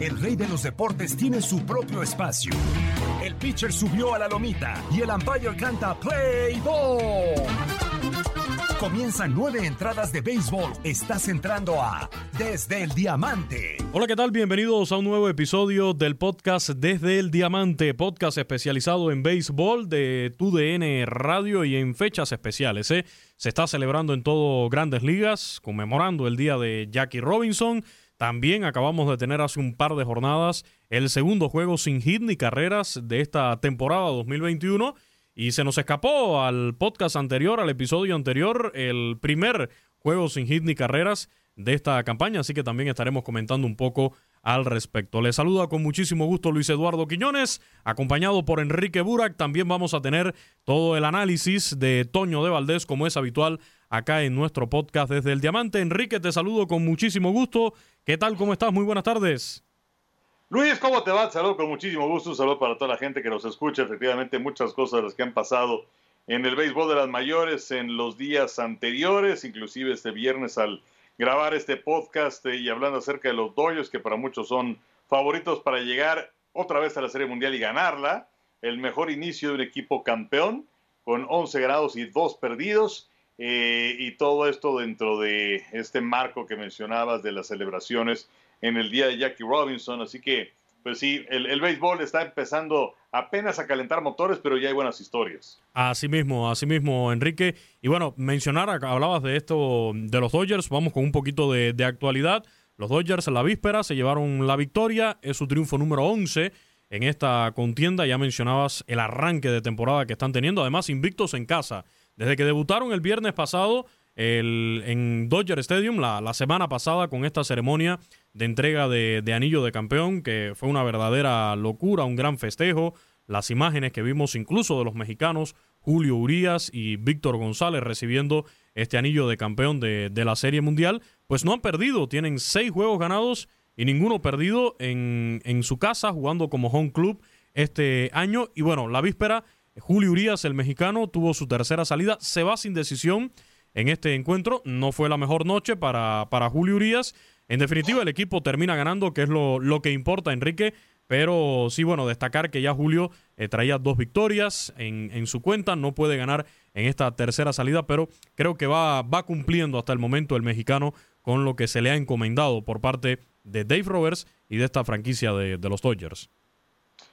El rey de los deportes tiene su propio espacio. El pitcher subió a la lomita y el umpire canta Play Ball. Comienzan nueve entradas de béisbol. Estás entrando a Desde el Diamante. Hola, ¿qué tal? Bienvenidos a un nuevo episodio del podcast Desde el Diamante, podcast especializado en béisbol de TUDN Radio y en fechas especiales. ¿eh? Se está celebrando en todo Grandes Ligas, conmemorando el día de Jackie Robinson. También acabamos de tener hace un par de jornadas el segundo juego sin hit ni carreras de esta temporada 2021. Y se nos escapó al podcast anterior, al episodio anterior, el primer juego sin hit ni carreras de esta campaña, así que también estaremos comentando un poco al respecto. Les saluda con muchísimo gusto Luis Eduardo Quiñones, acompañado por Enrique Burak. También vamos a tener todo el análisis de Toño de Valdés, como es habitual acá en nuestro podcast desde el Diamante. Enrique, te saludo con muchísimo gusto. ¿Qué tal? ¿Cómo estás? Muy buenas tardes. Luis, ¿cómo te va? Saludo con muchísimo gusto. Un saludo para toda la gente que nos escucha. Efectivamente, muchas cosas las que han pasado en el béisbol de las mayores en los días anteriores, inclusive este viernes al grabar este podcast eh, y hablando acerca de los Dodgers, que para muchos son favoritos para llegar otra vez a la Serie Mundial y ganarla. El mejor inicio de un equipo campeón, con 11 grados y 2 perdidos. Eh, y todo esto dentro de este marco que mencionabas de las celebraciones en el día de Jackie Robinson. Así que, pues sí, el, béisbol está empezando apenas a calentar motores, pero ya hay buenas historias. Así mismo, así mismo, Enrique. Y bueno, mencionar, hablabas de esto de los Dodgers, vamos con un poquito de, de actualidad. Los Dodgers en la víspera se llevaron la victoria, es su triunfo número 11 en esta contienda. Ya mencionabas el arranque de temporada que están teniendo, además invictos en casa. Desde que debutaron el viernes pasado, el, en Dodger Stadium la, la, semana pasada con esta ceremonia de entrega de, anillo de campeón, que fue una verdadera locura, un gran festejo. Las imágenes que vimos incluso de los mexicanos Julio Urias y Víctor González recibiendo este anillo de campeón de, de, la Serie Mundial, pues no han perdido, tienen seis juegos ganados y ninguno perdido en, en su casa jugando como home club este año. Y bueno, la víspera, Julio Urias, el mexicano, tuvo su tercera salida, se va sin decisión en este encuentro. No fue la mejor noche para, para Julio Urias. En definitiva, el equipo termina ganando, que es lo, lo que importa, Enrique. Pero sí, bueno, destacar que ya Julio eh, traía dos victorias en, en, su cuenta. No puede ganar en esta tercera salida, pero creo que va, va cumpliendo hasta el momento el mexicano con lo que se le ha encomendado por parte de Dave Roberts y de esta franquicia de, de los Dodgers.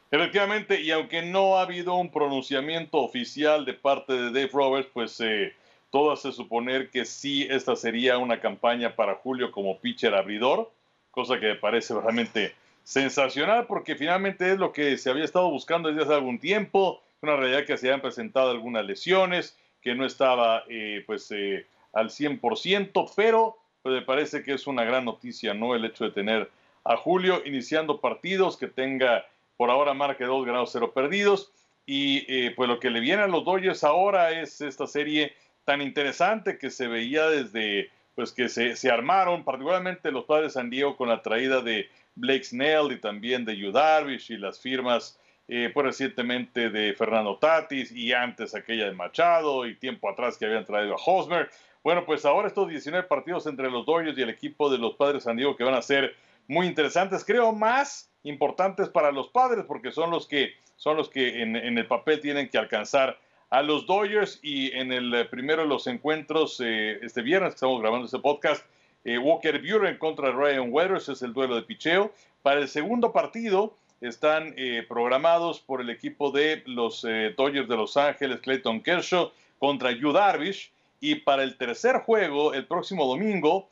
Efectivamente, y aunque no ha habido un pronunciamiento oficial de parte de Dave Roberts, pues eh, todo hace suponer que sí, esta sería una campaña para Julio como pitcher abridor, cosa que me parece realmente sensacional porque finalmente es lo que se había estado buscando desde hace algún tiempo, una realidad que se habían presentado algunas lesiones, que no estaba eh, pues eh, al 100%, pero pues me parece que es una gran noticia, ¿no? El hecho de tener a Julio iniciando partidos, que tenga por ahora marca de 2 grados 0 perdidos, y eh, pues lo que le viene a los Dodgers ahora es esta serie tan interesante que se veía desde pues que se, se, armaron, particularmente los padres San Diego con la traída de Blake Snell y también de Yu Darvish y las firmas eh, pues recientemente de Fernando Tatis y antes aquella de Machado y tiempo atrás que habían traído a Hosmer. Bueno, pues ahora estos 19 partidos entre los Dodgers y el equipo de los padres San Diego que van a ser muy interesantes, creo más importantes para los padres porque son los que son los que en el papel tienen que alcanzar a los Dodgers y en el eh, primero de los encuentros eh, este viernes que estamos grabando este podcast, eh, Walker Buehler en contra Ryan Weathers es el duelo de picheo. Para el segundo partido están eh, programados por el equipo de los Dodgers de Los Ángeles, Clayton Kershaw contra Yu Darvish. Y para el tercer juego, el próximo domingo,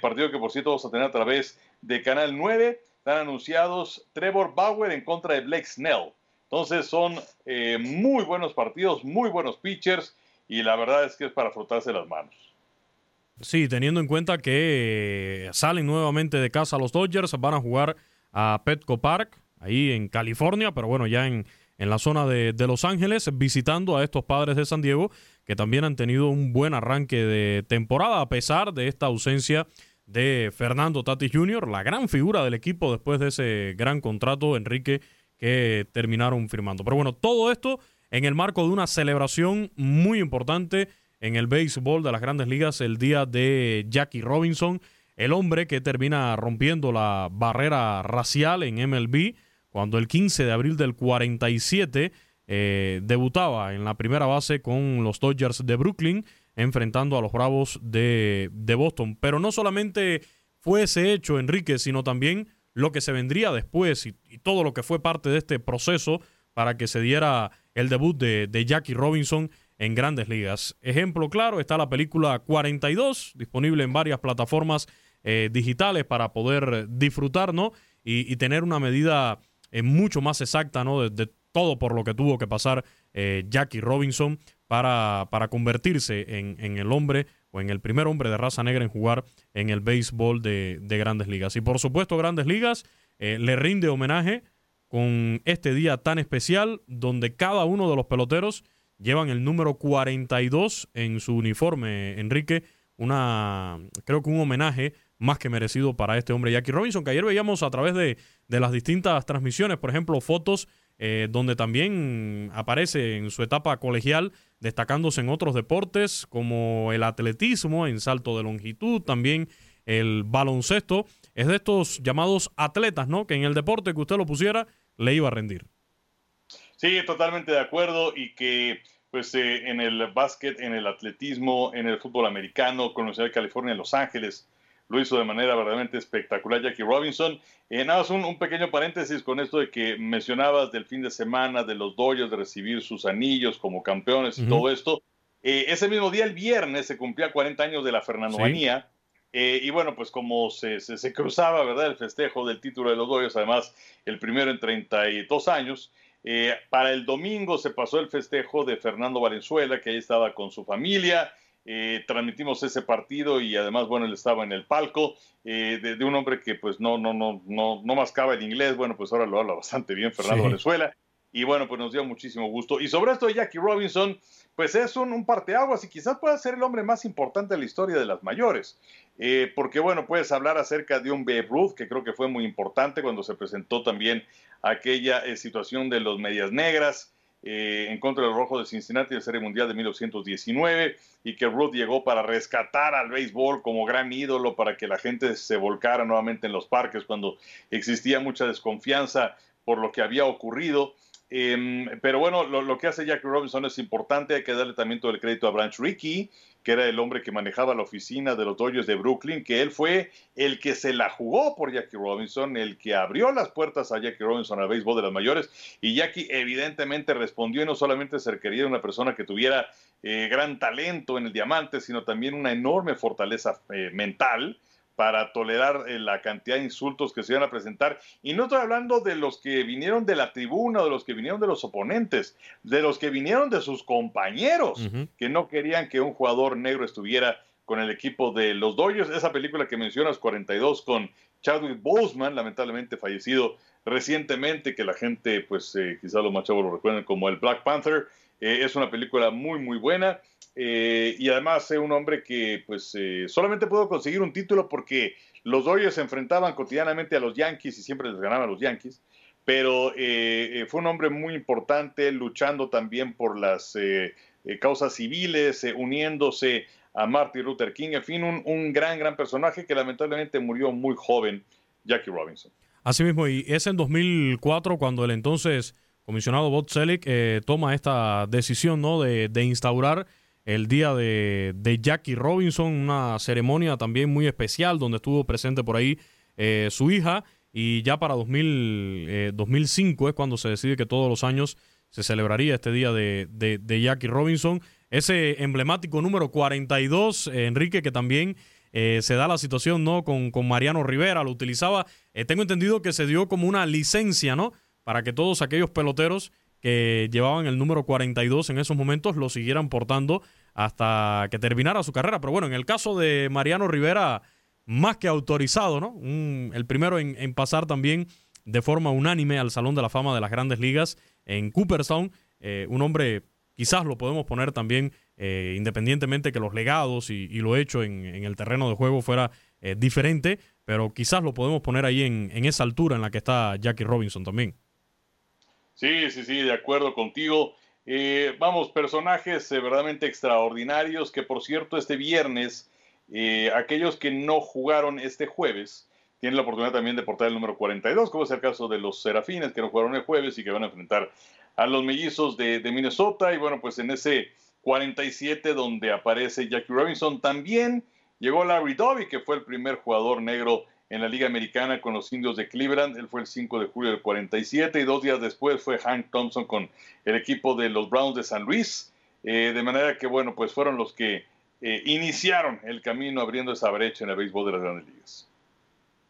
partido que por cierto vamos a tener a través de Canal 9, están anunciados Trevor Bauer en contra de Blake Snell. Entonces son eh, muy buenos partidos, muy buenos pitchers y la verdad es que es para frotarse las manos. Sí, teniendo en cuenta que eh, salen nuevamente de casa los Dodgers, van a jugar a Petco Park, ahí en California, pero bueno, ya en, en la zona de, de, Los Ángeles, visitando a estos padres de San Diego, que también han tenido un buen arranque de temporada, a pesar de esta ausencia de Fernando Tatis Jr., la gran figura del equipo después de ese gran contrato, Enrique, que terminaron firmando. Pero bueno, todo esto en el marco de una celebración muy importante en el béisbol de las grandes ligas, el día de Jackie Robinson, el hombre que termina rompiendo la barrera racial en MLB, cuando el 15 de abril del 47 eh, debutaba en la primera base con los Dodgers de Brooklyn enfrentando a los Bravos de, Boston. Pero no solamente fue ese hecho, Enrique, sino también lo que se vendría después y, todo lo que fue parte de este proceso para que se diera el debut de, Jackie Robinson en grandes ligas. Ejemplo claro, está la película 42, disponible en varias plataformas eh, digitales para poder disfrutar ¿no? y, tener una medida eh, mucho más exacta ¿no? de, todo por lo que tuvo que pasar eh, Jackie Robinson para, para convertirse en, en, el hombre o en el primer hombre de raza negra en jugar en el béisbol de, de grandes ligas. Y por supuesto, grandes ligas eh, le rinde homenaje con este día tan especial donde cada uno de los peloteros llevan el número 42 en su uniforme, Enrique. Una, creo que un homenaje más que merecido para este hombre Jackie Robinson, que ayer veíamos a través de, de las distintas transmisiones, por ejemplo, fotos eh, donde también aparece en su etapa colegial, destacándose en otros deportes como el atletismo, en salto de longitud, también el baloncesto. Es de estos llamados atletas, ¿no? Que en el deporte que usted lo pusiera, le iba a rendir. Sí, totalmente de acuerdo y que pues eh, en el básquet, en el atletismo, en el fútbol americano, con la Universidad de California en Los Ángeles, lo hizo de manera verdaderamente espectacular Jackie Robinson. Eh, nada más un, pequeño paréntesis con esto de que mencionabas del fin de semana de los Dodgers de recibir sus anillos como campeones y todo esto. Eh, ese mismo día, el viernes, se cumplía 40 años de la Fernandomanía. Eh, y bueno, pues como se, se, cruzaba, ¿verdad? El festejo del título de los Dodgers, además el primero en 32 años. para el domingo se pasó el festejo de Fernando Valenzuela, que ahí estaba con su familia. Eh, transmitimos ese partido y además, bueno, él estaba en el palco eh, de, un hombre que pues no, no, no, no, no mascaba el inglés, bueno, pues ahora lo habla bastante bien Fernando Venezuela. Y bueno, pues nos dio muchísimo gusto. Y sobre esto de Jackie Robinson, pues es un, un parteaguas y quizás pueda ser el hombre más importante de la historia de las mayores. Eh, porque bueno, puedes hablar acerca de un Babe Ruth, que creo que fue muy importante cuando se presentó también aquella situación de los medias negras. Eh, en contra del Rojo de Cincinnati de Serie Mundial de 1919 y que Ruth llegó para rescatar al béisbol como gran ídolo para que la gente se volcara nuevamente en los parques cuando existía mucha desconfianza por lo que había ocurrido. Em, pero bueno, lo, que hace Jackie Robinson es importante, hay que darle también todo el crédito a Branch Rickey, que era el hombre que manejaba la oficina de los Dodgers de Brooklyn, que él fue el que se la jugó por Jackie Robinson, el que abrió las puertas a Jackie Robinson al béisbol de las mayores, y Jackie evidentemente respondió y no solamente ser quería una persona que tuviera eh, gran talento en el diamante, sino también una enorme fortaleza eh, mental, para tolerar eh, la cantidad de insultos que se iban a presentar. Y no estoy hablando de los que vinieron de la tribuna, de los que vinieron de los oponentes, de los que vinieron de sus compañeros, que no querían que un jugador negro estuviera con el equipo de los Dodgers. Esa película que mencionas, 42, con Chadwick Boseman, lamentablemente fallecido recientemente, que la gente, pues eh, quizá los más chavos lo recuerden como el Black Panther, eh, es una película muy, muy buena. Eh, y además es un hombre que pues eh, solamente pudo conseguir un título porque los Dodgers se enfrentaban cotidianamente a los Yankees y siempre les ganaban los Yankees, pero eh, fue un hombre muy importante luchando también por las causas civiles, uniéndose a Martin Luther King, en fin, un, gran, gran personaje que lamentablemente murió muy joven, Jackie Robinson. Así mismo, y es en 2004 cuando el entonces comisionado Bob Selig toma esta decisión ¿no? de, de instaurar el día de, Jackie Robinson, una ceremonia también muy especial donde estuvo presente por ahí eh, su hija y ya para 2000, 2005 eh, es cuando se decide que todos los años se celebraría este día de, Jackie Robinson. Ese emblemático número 42, eh, Enrique, que también se da la situación ¿no? Con, con Mariano Rivera, lo utilizaba. tengo entendido que se dio como una licencia, ¿no? Para que todos aquellos peloteros que llevaban el número 42 en esos momentos lo siguieran portando hasta que terminara su carrera. Pero bueno, en el caso de Mariano Rivera, más que autorizado, ¿no? el primero en, pasar también de forma unánime al Salón de la Fama de las Grandes Ligas en Cooperstown. Eh, un hombre, quizás lo podemos poner también, eh, independientemente que los legados y, lo hecho en, el terreno de juego fuera eh, diferente, pero quizás lo podemos poner ahí en, en esa altura en la que está Jackie Robinson también. Sí, sí, sí, de acuerdo contigo. Eh, vamos, personajes eh, verdaderamente extraordinarios que por cierto este viernes, eh, aquellos que no jugaron este jueves, tienen la oportunidad también de portar el número 42, como es el caso de los Serafines que no jugaron el jueves y que van a enfrentar a los mellizos de, de Minnesota. Y bueno, pues en ese 47 donde aparece Jackie Robinson también llegó Larry Doby, que fue el primer jugador negro en la Liga Americana con los indios de Cleveland. Él fue el 5 de julio del 47 y dos días después fue Hank Thompson con el equipo de los Browns de San Luis. Eh, de manera que, bueno, pues fueron los que eh, iniciaron el camino abriendo esa brecha en el béisbol de las grandes ligas.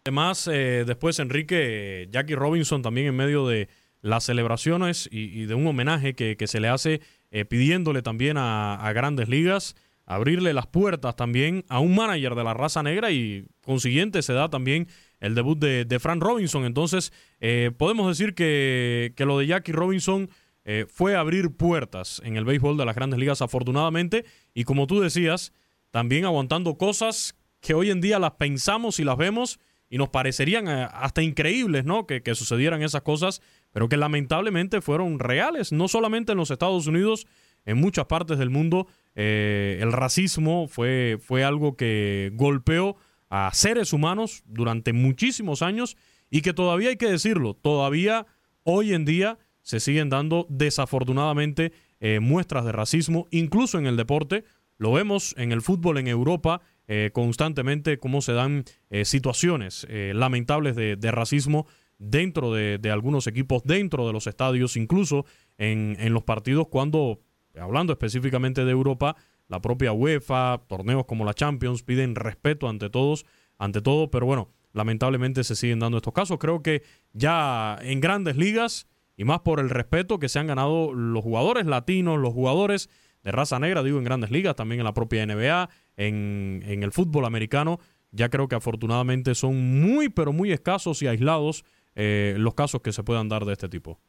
Además, eh, después Enrique, Jackie Robinson también en medio de las celebraciones y, de un homenaje que, se le hace pidiéndole también a grandes ligas abrirle las puertas también a un manager de la raza negra y consiguiente se da también el debut de, de Frank Robinson. Entonces, eh, podemos decir que, lo de Jackie Robinson eh, fue abrir puertas en el béisbol de las grandes ligas, afortunadamente. Y como tú decías, también aguantando cosas que hoy en día las pensamos y las vemos y nos parecerían eh, hasta increíbles, ¿no? Que, que sucedieran esas cosas, pero que lamentablemente fueron reales, no solamente en los Estados Unidos, en muchas partes del mundo eh, el racismo fue, fue algo que golpeó a seres humanos durante muchísimos años y que todavía hay que decirlo, todavía hoy en día se siguen dando desafortunadamente eh, muestras de racismo, incluso en el deporte. Lo vemos en el fútbol en Europa eh, constantemente, cómo se dan situaciones lamentables de, racismo dentro de, algunos equipos, dentro de los estadios, incluso en, en los partidos cuando hablando específicamente de Europa, la propia UEFA, torneos como la Champions piden respeto ante todos, ante todo, pero bueno, lamentablemente se siguen dando estos casos. Creo que ya en grandes ligas y más por el respeto que se han ganado los jugadores latinos, los jugadores de raza negra, digo en grandes ligas, también en la propia NBA, en, el fútbol americano, ya creo que afortunadamente son muy, pero muy escasos y aislados eh, los casos que se puedan dar de este tipo.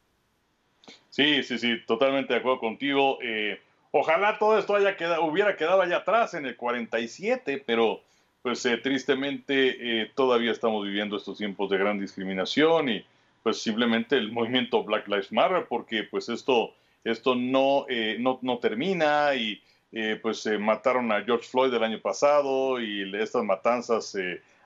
Sí, sí, sí, totalmente de acuerdo contigo. Eh, ojalá todo esto haya quedado, hubiera quedado allá atrás en el 47, pero pues eh, tristemente eh, todavía estamos viviendo estos tiempos de gran discriminación y pues simplemente el movimiento Black Lives Matter, porque pues esto, esto no, no, no, termina y pues mataron a George Floyd el año pasado y estas matanzas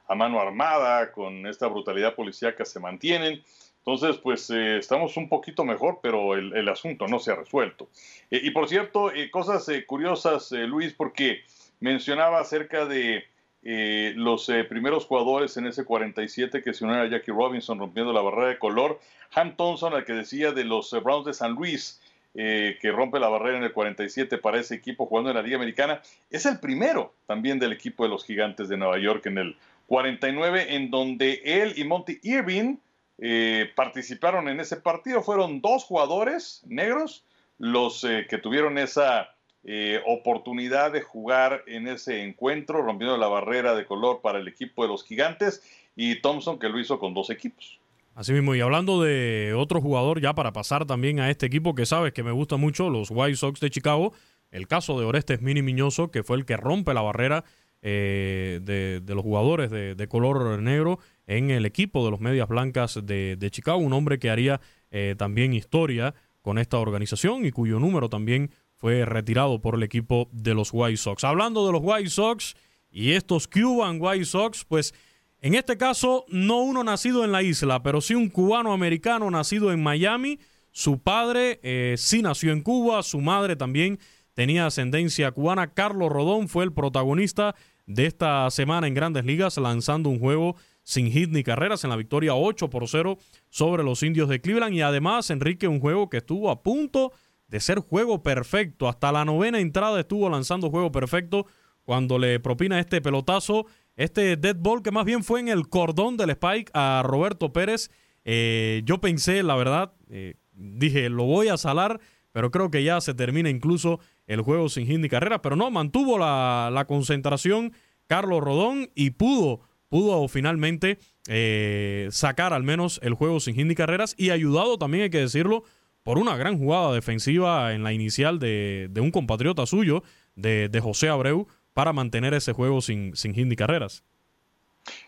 a mano armada con esta brutalidad policíaca se mantienen. Entonces, pues eh, estamos un poquito mejor, pero el, asunto no se ha resuelto. Eh, y por cierto, eh, cosas curiosas, Luis, porque mencionaba acerca de los primeros jugadores en ese 47 que se unieron a Jackie Robinson rompiendo la barrera de color. Ham Thompson, al que decía de los Browns de San Luis, que rompe la barrera en el 47 para ese equipo jugando en la Liga Americana, es el primero también del equipo de los Gigantes de Nueva York en el 49, en donde él y Monty Irving eh, participaron en ese partido. Fueron dos jugadores negros los eh, que tuvieron esa eh, oportunidad de jugar en ese encuentro, rompiendo la barrera de color para el equipo de los gigantes, y Thompson que lo hizo con dos equipos. Así mismo, y hablando de otro jugador, ya para pasar también a este equipo que sabes que me gusta mucho, los White Sox de Chicago, el caso de Orestes Mini Miñoso, que fue el que rompe la barrera de, los jugadores de color negro en el equipo de los Medias Blancas de, Chicago, un hombre que haría eh, también historia con esta organización y cuyo número también fue retirado por el equipo de los White Sox. Hablando de los White Sox y estos Cuban White Sox, pues en este caso no uno nacido en la isla, pero sí un cubano americano nacido en Miami. Su padre eh, sí nació en Cuba, su madre también tenía ascendencia cubana. Carlos Rodón fue el protagonista de esta semana en Grandes Ligas lanzando un juego sin hit ni carreras en la victoria 8 por 0 sobre los indios de Cleveland. Y además, Enrique, un juego que estuvo a punto de ser juego perfecto. Hasta la novena entrada estuvo lanzando juego perfecto cuando le propina este pelotazo, este dead ball que más bien fue en el cordón del Spike a Roberto Pérez. Eh, yo pensé, la verdad, eh, dije, lo voy a salar, pero creo que ya se termina incluso el juego sin hit ni carrera, pero no, mantuvo la, concentración Carlos Rodón y pudo, pudo finalmente eh, sacar al menos el juego sin hit carreras y ayudado también, hay que decirlo, por una gran jugada defensiva en la inicial de, un compatriota suyo, de, José Abreu, para mantener ese juego sin, sin hit carreras.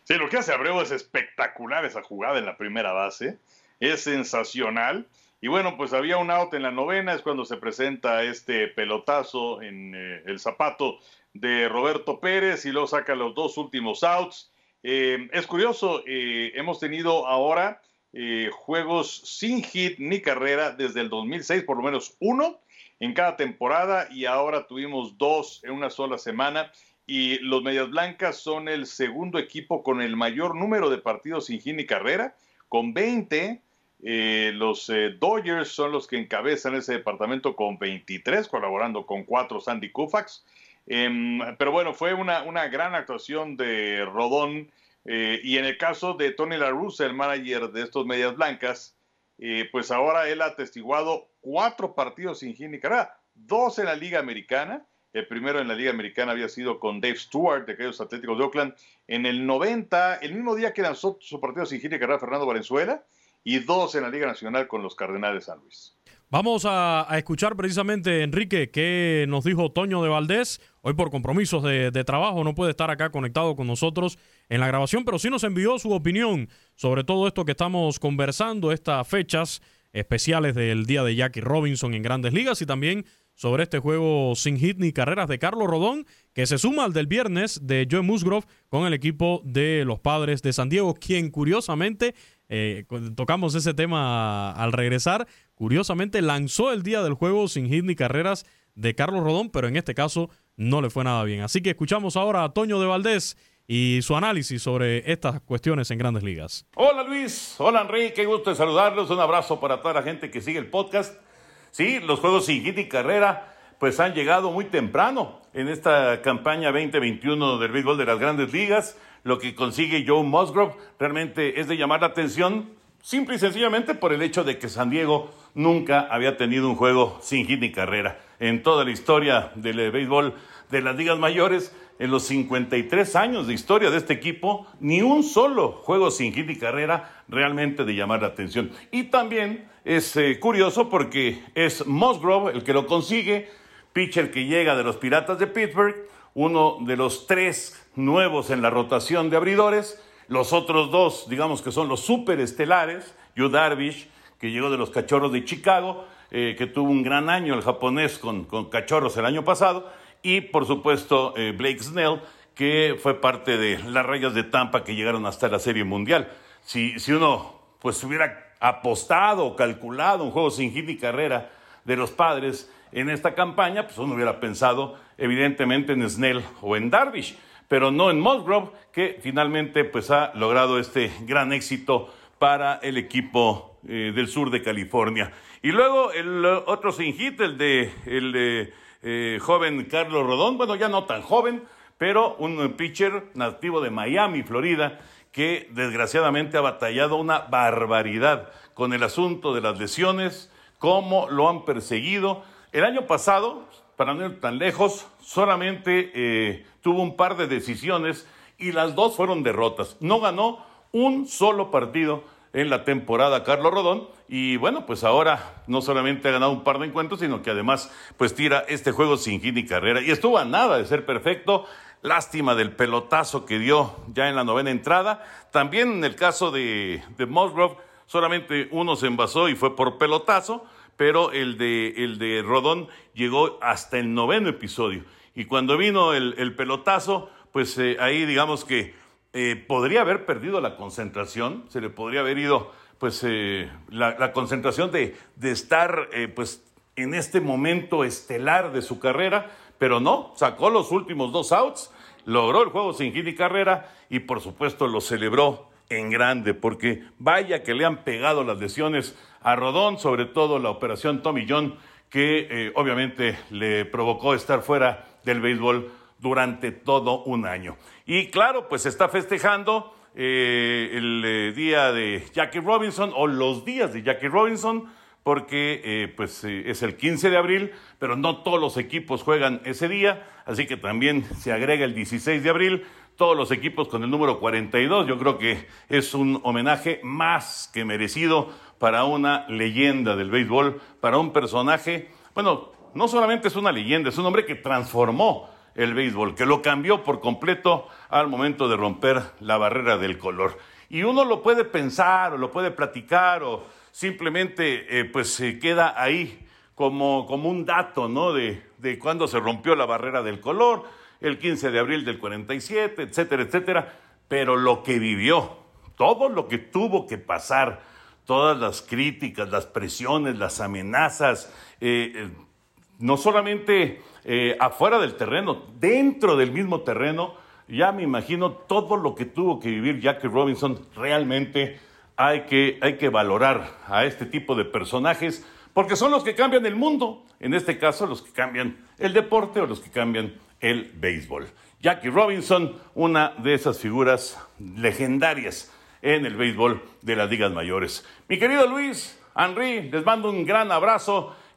Sí, lo que hace Abreu es espectacular esa jugada en la primera base, es sensacional. Y bueno, pues había un out en la novena, es cuando se presenta este pelotazo en eh, el zapato de Roberto Pérez y luego saca los dos últimos outs. Eh, es curioso, eh, hemos tenido ahora juegos sin hit ni carrera desde el 2006, por lo menos uno en cada temporada y ahora tuvimos dos en una sola semana. Y los Medias Blancas son el segundo equipo con el mayor número de partidos sin hit ni carrera, con 20. Los Dodgers son los que encabezan ese departamento con 23, colaborando con cuatro Sandy Koufax. Em, pero bueno, fue una, gran actuación de Rodón. Eh, y en el caso de Tony La Russa, el manager de estos Medias Blancas, eh, pues ahora él ha atestiguado cuatro partidos sin hit ni carrera, dos en la Liga Americana. El primero en la Liga Americana había sido con Dave Stewart de aquellos Atléticos de Oakland. En el 90, el mismo día que lanzó su partido sin hit ni carrera Fernando Valenzuela, y dos en la Liga Nacional con los Cardenales de San Luis. Vamos a, escuchar precisamente, Enrique, qué nos dijo Toño de Valdés. Hoy por compromisos de, trabajo no puede estar acá conectado con nosotros en la grabación, pero sí nos envió su opinión sobre todo esto que estamos conversando, estas fechas especiales del día de Jackie Robinson en grandes ligas y también sobre este juego sin hit ni carreras de Carlos Rodón, que se suma al del viernes de Joe Musgrove con el equipo de los padres de San Diego, quien curiosamente eh, tocamos ese tema al regresar. Curiosamente lanzó el día del juego sin hit ni carreras de Carlos Rodón, pero en este caso no le fue nada bien. Así que escuchamos ahora a Toño de Valdés y su análisis sobre estas cuestiones en grandes ligas. Hola Luis, hola Enrique, qué gusto de saludarlos. Un abrazo para toda la gente que sigue el podcast. Sí, los juegos sin hit ni carrera pues han llegado muy temprano en esta campaña 2021 del béisbol de las grandes ligas lo que consigue Joe Musgrove realmente es de llamar la atención simple y sencillamente por el hecho de que San Diego nunca había tenido un juego sin hit ni carrera. En toda la historia del béisbol de las ligas mayores, en los 53 años de historia de este equipo, ni un solo juego sin hit ni carrera realmente de llamar la atención. Y también es eh, curioso porque es Musgrove el que lo consigue, pitcher que llega de los Piratas de Pittsburgh, uno de los tres nuevos en la rotación de abridores. Los otros dos, digamos que son los superestelares, Yu Darvish, que llegó de los Cachorros de Chicago, eh, que tuvo un gran año el japonés con, Cachorros el año pasado, y por supuesto eh, Blake Snell, que fue parte de las rayas de Tampa que llegaron hasta la Serie Mundial. Si, si uno pues hubiera apostado o calculado un juego sin hit y carrera de los padres en esta campaña, pues uno hubiera pensado evidentemente en Snell o en Darvish pero no en Musgrove, que finalmente pues ha logrado este gran éxito para el equipo eh, del sur de California. Y luego el otro sin hit, el de el eh, joven Carlos Rodón, bueno, ya no tan joven, pero un pitcher nativo de Miami, Florida, que desgraciadamente ha batallado una barbaridad con el asunto de las lesiones, cómo lo han perseguido. El año pasado, para no ir tan lejos, solamente eh, tuvo un par de decisiones y las dos fueron derrotas. No ganó un solo partido en la temporada Carlos Rodón y bueno, pues ahora no solamente ha ganado un par de encuentros, sino que además pues tira este juego sin hit ni carrera y estuvo a nada de ser perfecto. Lástima del pelotazo que dio ya en la novena entrada. También en el caso de, de Musgrove, solamente uno se envasó y fue por pelotazo, pero el de, el de Rodón llegó hasta el noveno episodio. Y cuando vino el, pelotazo, pues eh, ahí digamos que eh, podría haber perdido la concentración, se le podría haber ido pues eh, la, concentración de, de estar pues en este momento estelar de su carrera, pero no, sacó los últimos dos outs, logró el juego sin hit y carrera y por supuesto lo celebró en grande, porque vaya que le han pegado las lesiones a Rodón, sobre todo la operación Tommy John, que obviamente le provocó estar fuera del béisbol durante todo un año. Y claro, pues está festejando eh, el eh, día de Jackie Robinson o los días de Jackie Robinson, porque eh, pues, eh, es el 15 de abril, pero no todos los equipos juegan ese día, así que también se agrega el 16 de abril, todos los equipos con el número 42. Yo creo que es un homenaje más que merecido para una leyenda del béisbol, para un personaje, bueno, no solamente es una leyenda, es un hombre que transformó el béisbol, que lo cambió por completo al momento de romper la barrera del color. Y uno lo puede pensar o lo puede platicar o simplemente eh, pues se queda ahí como, como un dato, ¿no? De, de cuando se rompió la barrera del color, el 15 de abril del 47, etcétera, etcétera. Pero lo que vivió, todo lo que tuvo que pasar, todas las críticas, las presiones, las amenazas, eh, eh, no solamente eh, afuera del terreno, dentro del mismo terreno, ya me imagino todo lo que tuvo que vivir Jackie Robinson. Realmente hay que, hay que valorar a este tipo de personajes porque son los que cambian el mundo. En este caso, los que cambian el deporte o los que cambian el béisbol. Jackie Robinson, una de esas figuras legendarias en el béisbol de las ligas mayores. Mi querido Luis, Henry, les mando un gran abrazo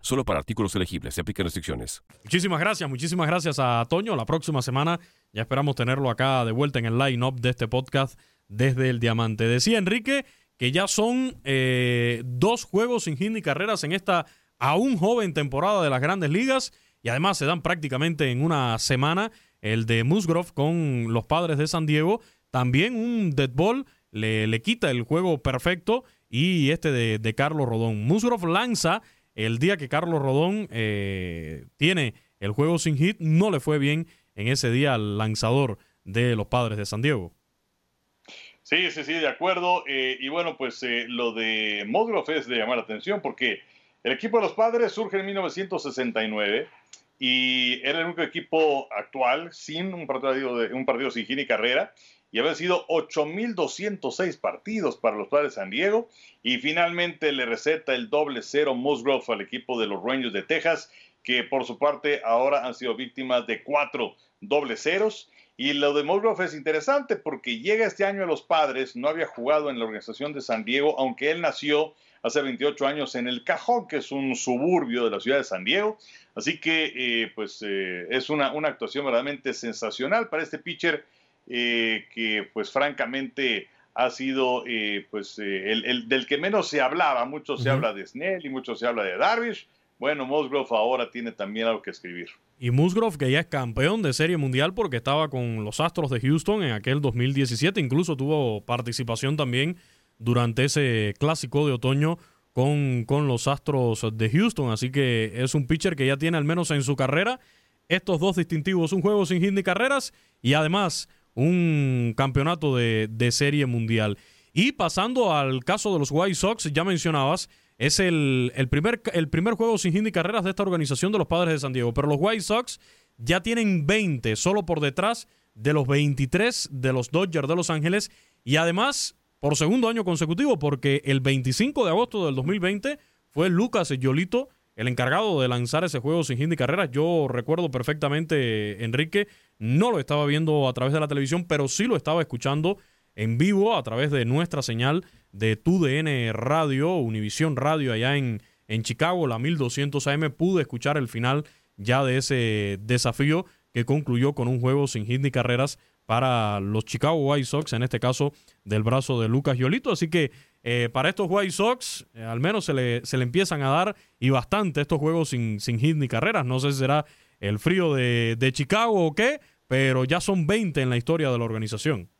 Solo para artículos elegibles. Se aplican restricciones. Muchísimas gracias, muchísimas gracias a Toño. La próxima semana ya esperamos tenerlo acá de vuelta en el line-up de este podcast desde el Diamante. Decía Enrique que ya son eh, dos juegos sin hit ni carreras en esta aún joven temporada de las grandes ligas y además se dan prácticamente en una semana el de Musgrove con los padres de San Diego. También un dead ball le, le quita el juego perfecto y este de, Carlos Rodón. Musgrove lanza el día que Carlos Rodón eh, tiene el juego sin hit, no le fue bien en ese día al lanzador de los padres de San Diego. Sí, sí, sí, de acuerdo. Eh, y bueno, pues eh, lo de Musgrove es de llamar la atención porque el equipo de los padres surge en 1969 y era el único equipo actual sin un partido, de, un partido sin hit ni carrera y había sido 8.206 partidos para los padres de San Diego. Y finalmente le receta el doble cero Musgrove al equipo de los Rangers de Texas, que por su parte ahora han sido víctimas de cuatro doble ceros. Y lo de Musgrove es interesante porque llega este año a los padres, no había jugado en la organización de San Diego, aunque él nació hace 28 años en El Cajón, que es un suburbio de la ciudad de San Diego. Así que, eh, pues, eh, es una, una actuación verdaderamente sensacional para este pitcher eh, que pues francamente ha sido eh, pues eh, el, del que menos se hablaba. Mucho se habla de Snell y mucho se habla de Darvish. Bueno, Musgrove ahora tiene también algo que escribir. Y Musgrove que ya es campeón de Serie Mundial porque estaba con los Astros de Houston en aquel 2017. Incluso tuvo participación también durante ese clásico de otoño con, con los Astros de Houston. Así que es un pitcher que ya tiene al menos en su carrera estos dos distintivos, un juego sin hit ni carreras y además un campeonato de, serie mundial. Y pasando al caso de los White Sox, ya mencionabas, es el, primer, el primer juego sin hit carreras de esta organización de los Padres de San Diego. Pero los White Sox ya tienen 20, solo por detrás de los 23 de los Dodgers de Los Ángeles. Y además, por segundo año consecutivo, porque el 25 de agosto del 2020 fue Lucas Yolito el encargado de lanzar ese juego sin hit ni carreras. Yo recuerdo perfectamente, Enrique, no lo estaba viendo a través de la televisión, pero sí lo estaba escuchando en vivo a través de nuestra señal de TUDN Radio, Univisión Radio allá en, en Chicago, la 1200 AM. Pude escuchar el final ya de ese desafío que concluyó con un juego sin hit ni carreras para los Chicago White Sox, en este caso del brazo de Lucas Yolito. Así que eh, para estos White Sox, eh, al menos se le, se le, empiezan a dar y bastante estos juegos sin, sin hit ni carreras. No sé si será el frío de, de Chicago o qué, pero ya son 20 en la historia de la organización.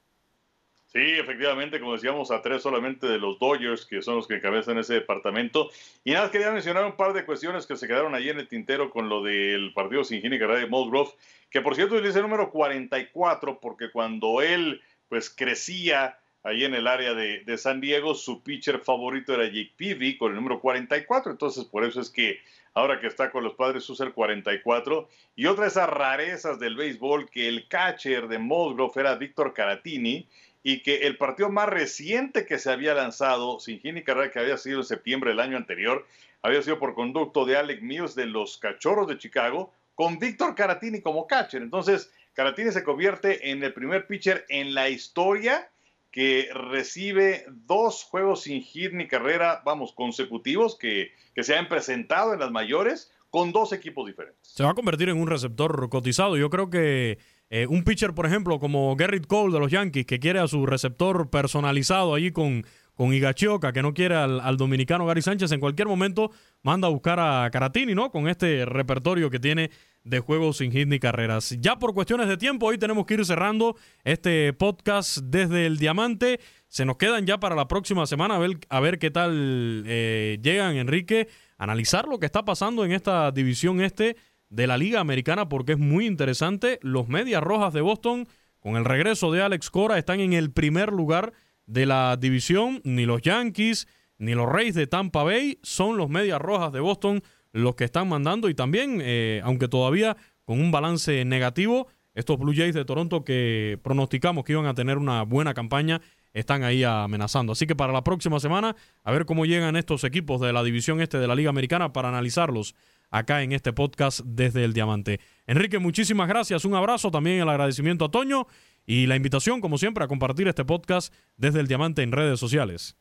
Sí, efectivamente, como decíamos, a tres solamente de los Dodgers, que son los que encabezan ese departamento. Y nada, quería mencionar un par de cuestiones que se quedaron ahí en el tintero con lo del partido sin y de Musgrove, que por cierto es el número 44, porque cuando él pues crecía, ahí en el área de, San Diego, su pitcher favorito era Jake Peavy con el número 44, entonces por eso es que ahora que está con los padres usa el 44. Y otra de esas rarezas del béisbol, que el catcher de Musgrove era Víctor Caratini, y que el partido más reciente que se había lanzado, sin y carrera, que había sido en septiembre del año anterior, había sido por conducto de Alec Mills de los Cachorros de Chicago, con Víctor Caratini como catcher. Entonces, Caratini se convierte en el primer pitcher en la historia que recibe dos juegos sin hit ni carrera, vamos, consecutivos que, que se han presentado en las mayores con dos equipos diferentes. Se va a convertir en un receptor cotizado. Yo creo que eh, un pitcher, por ejemplo, como Garrett Cole de los Yankees, que quiere a su receptor personalizado allí con, con Higachioka, que no quiere al, dominicano Gary Sánchez, en cualquier momento manda a buscar a Caratini, ¿no? Con este repertorio que tiene de juegos sin hit ni carreras. Ya por cuestiones de tiempo, hoy tenemos que ir cerrando este podcast desde el Diamante. Se nos quedan ya para la próxima semana a ver, a ver qué tal eh, llegan, Enrique, analizar lo que está pasando en esta división este de la Liga Americana porque es muy interesante. Los Medias Rojas de Boston, con el regreso de Alex Cora, están en el primer lugar de la división. Ni los Yankees ni los Reyes de Tampa Bay son los Medias Rojas de Boston los que están mandando y también, eh, aunque todavía con un balance negativo, estos Blue Jays de Toronto que pronosticamos que iban a tener una buena campaña están ahí amenazando. Así que para la próxima semana, a ver cómo llegan estos equipos de la división este de la Liga Americana para analizarlos acá en este podcast desde el Diamante. Enrique, muchísimas gracias, un abrazo, también el agradecimiento a Toño y la invitación, como siempre, a compartir este podcast desde el Diamante en redes sociales.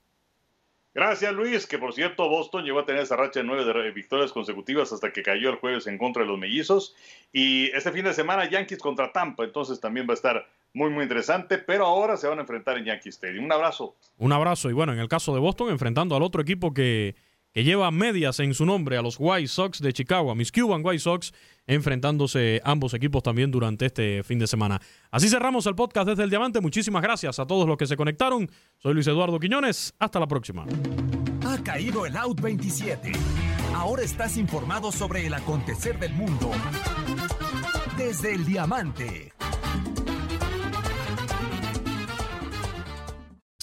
Gracias Luis, que por cierto Boston llegó a tener esa racha de nueve victorias consecutivas hasta que cayó el jueves en contra de los mellizos. Y este fin de semana Yankees contra Tampa, entonces también va a estar muy muy interesante, pero ahora se van a enfrentar en Yankee Stadium. Un abrazo. Un abrazo y bueno, en el caso de Boston enfrentando al otro equipo que que lleva medias en su nombre a los White Sox de Chicago, a mis Cuban White Sox, enfrentándose ambos equipos también durante este fin de semana. Así cerramos el podcast desde el Diamante. Muchísimas gracias a todos los que se conectaron. Soy Luis Eduardo Quiñones. Hasta la próxima. Ha caído el Out 27. Ahora estás informado sobre el acontecer del mundo desde el Diamante.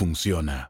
funciona.